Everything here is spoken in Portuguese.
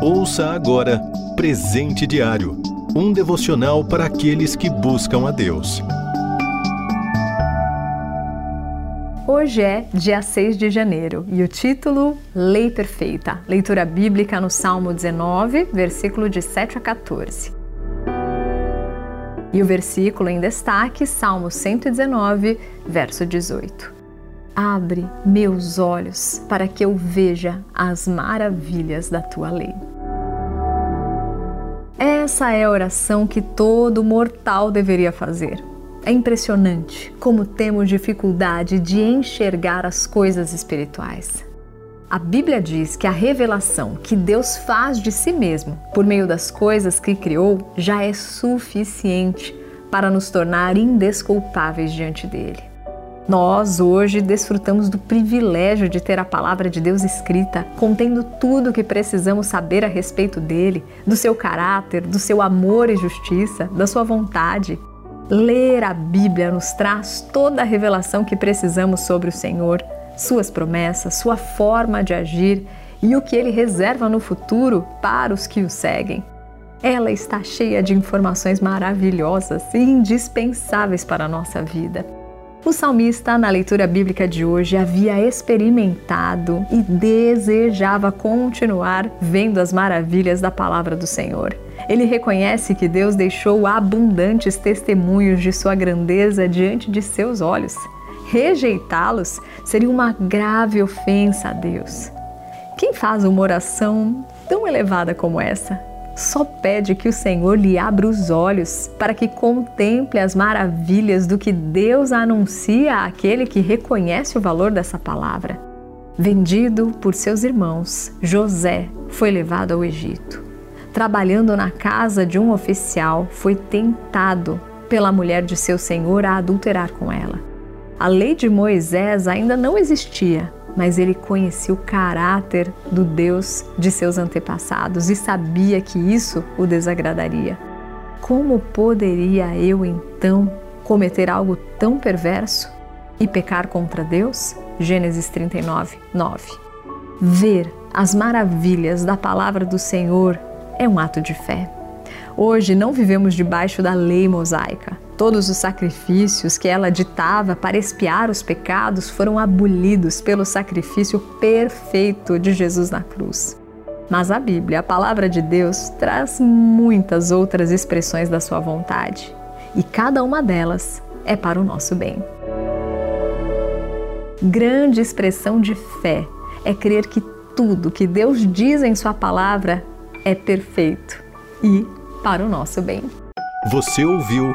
Ouça agora Presente Diário um devocional para aqueles que buscam a Deus. Hoje é dia 6 de janeiro e o título Lei Perfeita. Leitura bíblica no Salmo 19, versículo de 7 a 14. E o versículo em destaque, Salmo 119, verso 18. Abre meus olhos para que eu veja as maravilhas da tua lei. Essa é a oração que todo mortal deveria fazer. É impressionante como temos dificuldade de enxergar as coisas espirituais. A Bíblia diz que a revelação que Deus faz de si mesmo por meio das coisas que criou já é suficiente para nos tornar indesculpáveis diante dele. Nós hoje desfrutamos do privilégio de ter a palavra de Deus escrita, contendo tudo o que precisamos saber a respeito dele, do seu caráter, do seu amor e justiça, da sua vontade. Ler a Bíblia nos traz toda a revelação que precisamos sobre o Senhor, suas promessas, sua forma de agir e o que ele reserva no futuro para os que o seguem. Ela está cheia de informações maravilhosas e indispensáveis para a nossa vida. O salmista, na leitura bíblica de hoje, havia experimentado e desejava continuar vendo as maravilhas da palavra do Senhor. Ele reconhece que Deus deixou abundantes testemunhos de sua grandeza diante de seus olhos. Rejeitá-los seria uma grave ofensa a Deus. Quem faz uma oração tão elevada como essa? Só pede que o Senhor lhe abra os olhos para que contemple as maravilhas do que Deus anuncia àquele que reconhece o valor dessa palavra. Vendido por seus irmãos, José foi levado ao Egito. Trabalhando na casa de um oficial, foi tentado pela mulher de seu senhor a adulterar com ela. A lei de Moisés ainda não existia, mas ele conhecia o caráter do Deus de seus antepassados e sabia que isso o desagradaria. Como poderia eu então cometer algo tão perverso e pecar contra Deus? Gênesis 39, 9. Ver as maravilhas da palavra do Senhor é um ato de fé. Hoje não vivemos debaixo da lei mosaica. Todos os sacrifícios que ela ditava para expiar os pecados foram abolidos pelo sacrifício perfeito de Jesus na cruz. Mas a Bíblia, a palavra de Deus, traz muitas outras expressões da sua vontade, e cada uma delas é para o nosso bem. Grande expressão de fé é crer que tudo que Deus diz em Sua palavra é perfeito e para o nosso bem. Você ouviu